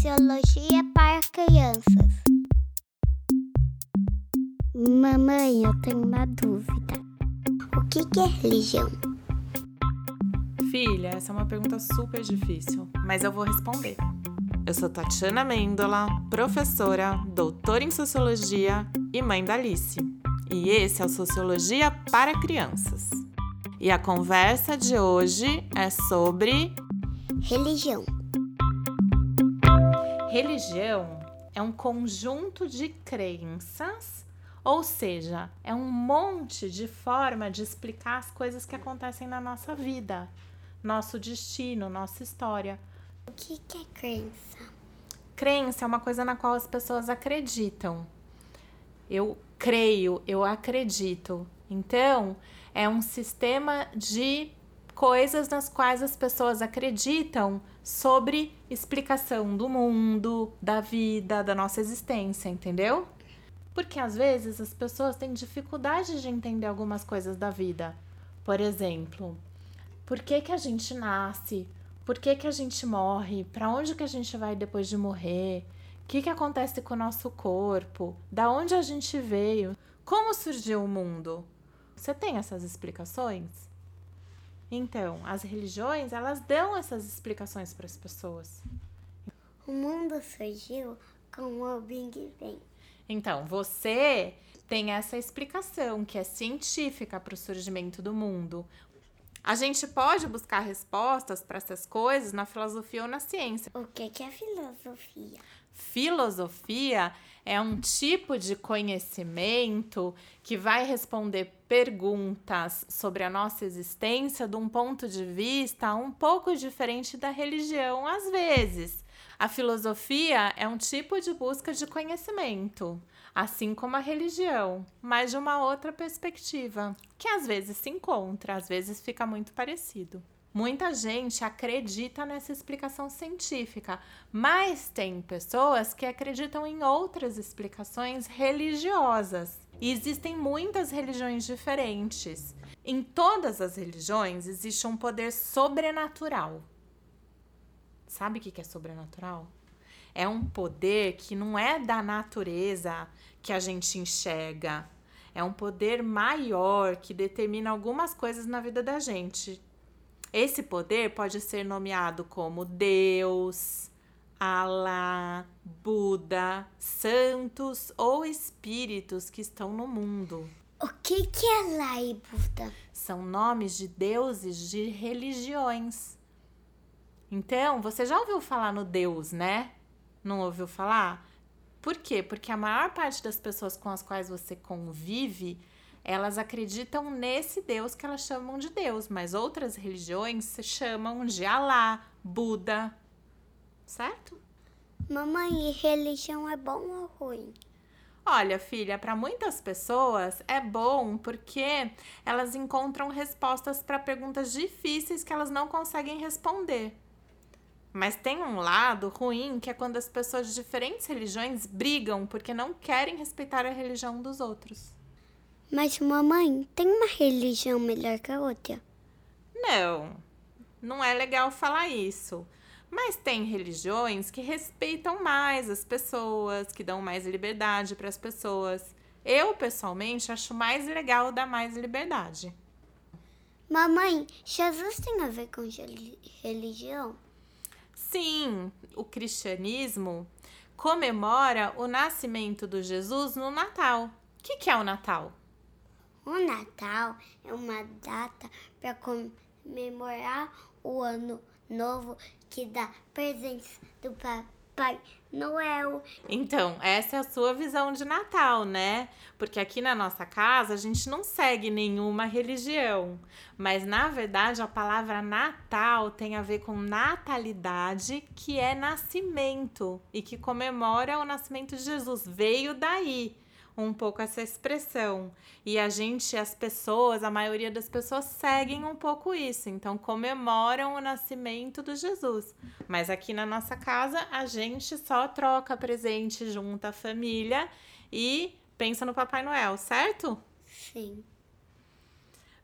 Sociologia para crianças. Mamãe, eu tenho uma dúvida. O que, que é religião? Filha, essa é uma pergunta super difícil, mas eu vou responder. Eu sou Tatiana Mendola, professora, doutora em sociologia e mãe da Alice. E esse é o Sociologia para Crianças. E a conversa de hoje é sobre Religião. Religião é um conjunto de crenças, ou seja, é um monte de forma de explicar as coisas que acontecem na nossa vida, nosso destino, nossa história. O que, que é crença? Crença é uma coisa na qual as pessoas acreditam. Eu creio, eu acredito. Então, é um sistema de coisas nas quais as pessoas acreditam sobre explicação do mundo, da vida, da nossa existência, entendeu? Porque às vezes as pessoas têm dificuldade de entender algumas coisas da vida. Por exemplo, por que, que a gente nasce? Por que, que a gente morre? Para onde que a gente vai depois de morrer? O que, que acontece com o nosso corpo? Da onde a gente veio? Como surgiu o mundo? Você tem essas explicações? Então, as religiões, elas dão essas explicações para as pessoas. O mundo surgiu com o Big Bang. Então, você tem essa explicação que é científica para o surgimento do mundo. A gente pode buscar respostas para essas coisas na filosofia ou na ciência. O que, que é filosofia? Filosofia é um tipo de conhecimento que vai responder perguntas sobre a nossa existência de um ponto de vista um pouco diferente da religião, às vezes. A filosofia é um tipo de busca de conhecimento, assim como a religião, mas de uma outra perspectiva, que às vezes se encontra, às vezes fica muito parecido. Muita gente acredita nessa explicação científica, mas tem pessoas que acreditam em outras explicações religiosas. E existem muitas religiões diferentes. Em todas as religiões existe um poder sobrenatural. Sabe o que é sobrenatural? É um poder que não é da natureza que a gente enxerga. É um poder maior que determina algumas coisas na vida da gente. Esse poder pode ser nomeado como Deus, Alá, Buda, santos ou espíritos que estão no mundo. O que, que é Alá e Buda? São nomes de deuses de religiões. Então, você já ouviu falar no Deus, né? Não ouviu falar? Por quê? Porque a maior parte das pessoas com as quais você convive elas acreditam nesse Deus que elas chamam de Deus, mas outras religiões se chamam de Alá, Buda, certo? Mamãe, religião é bom ou ruim? Olha, filha, para muitas pessoas é bom porque elas encontram respostas para perguntas difíceis que elas não conseguem responder. Mas tem um lado ruim que é quando as pessoas de diferentes religiões brigam porque não querem respeitar a religião dos outros. Mas, mamãe, tem uma religião melhor que a outra? Não, não é legal falar isso. Mas tem religiões que respeitam mais as pessoas, que dão mais liberdade para as pessoas. Eu, pessoalmente, acho mais legal dar mais liberdade. Mamãe, Jesus tem a ver com religião? Sim, o cristianismo comemora o nascimento do Jesus no Natal. O que, que é o Natal? O Natal é uma data para comemorar o ano novo que dá presentes do Papai Noel. Então, essa é a sua visão de Natal, né? Porque aqui na nossa casa a gente não segue nenhuma religião. Mas na verdade a palavra Natal tem a ver com natalidade, que é nascimento e que comemora o nascimento de Jesus. Veio daí um pouco essa expressão. E a gente, as pessoas, a maioria das pessoas seguem um pouco isso, então comemoram o nascimento do Jesus. Mas aqui na nossa casa, a gente só troca presente junto à família e pensa no Papai Noel, certo? Sim.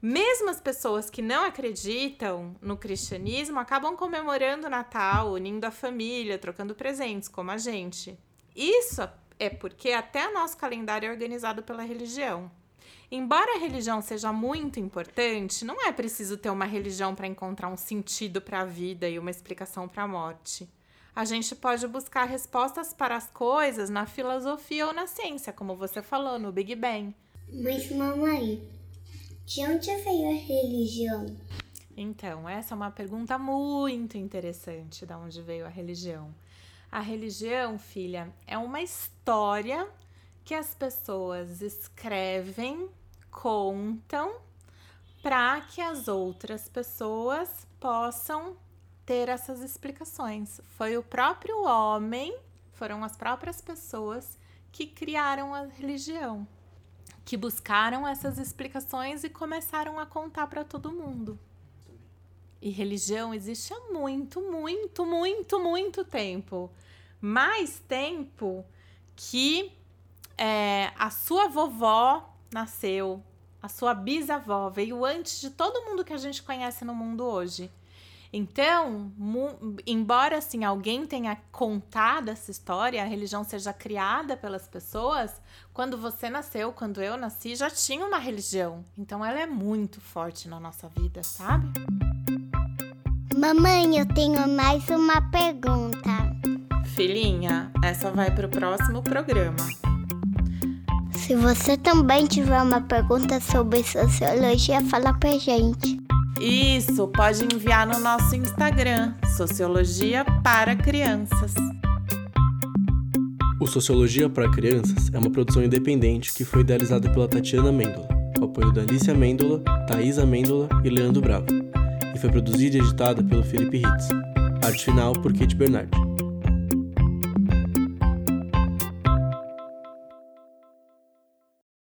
Mesmo as pessoas que não acreditam no cristianismo acabam comemorando o Natal, unindo a família, trocando presentes, como a gente. Isso é porque até o nosso calendário é organizado pela religião. Embora a religião seja muito importante, não é preciso ter uma religião para encontrar um sentido para a vida e uma explicação para a morte. A gente pode buscar respostas para as coisas na filosofia ou na ciência, como você falou, no Big Bang. Mas, mamãe, de onde veio a religião? Então, essa é uma pergunta muito interessante, de onde veio a religião. A religião, filha, é uma história que as pessoas escrevem, contam, para que as outras pessoas possam ter essas explicações. Foi o próprio homem, foram as próprias pessoas que criaram a religião, que buscaram essas explicações e começaram a contar para todo mundo. E religião existe há muito, muito, muito, muito tempo. Mais tempo que é, a sua vovó nasceu, a sua bisavó veio antes de todo mundo que a gente conhece no mundo hoje. Então, embora assim alguém tenha contado essa história, a religião seja criada pelas pessoas, quando você nasceu, quando eu nasci, já tinha uma religião. Então ela é muito forte na nossa vida, sabe? Mamãe, eu tenho mais uma pergunta. Filhinha, essa vai para o próximo programa. Se você também tiver uma pergunta sobre sociologia, fala pra gente. Isso, pode enviar no nosso Instagram, Sociologia para Crianças. O Sociologia para Crianças é uma produção independente que foi idealizada pela Tatiana Mendola, com apoio da Alicia Mendola, Thaisa Mendola e Leandro Bravo, e foi produzida e editada pelo Felipe Ritz. Arte final por Kate Bernardi.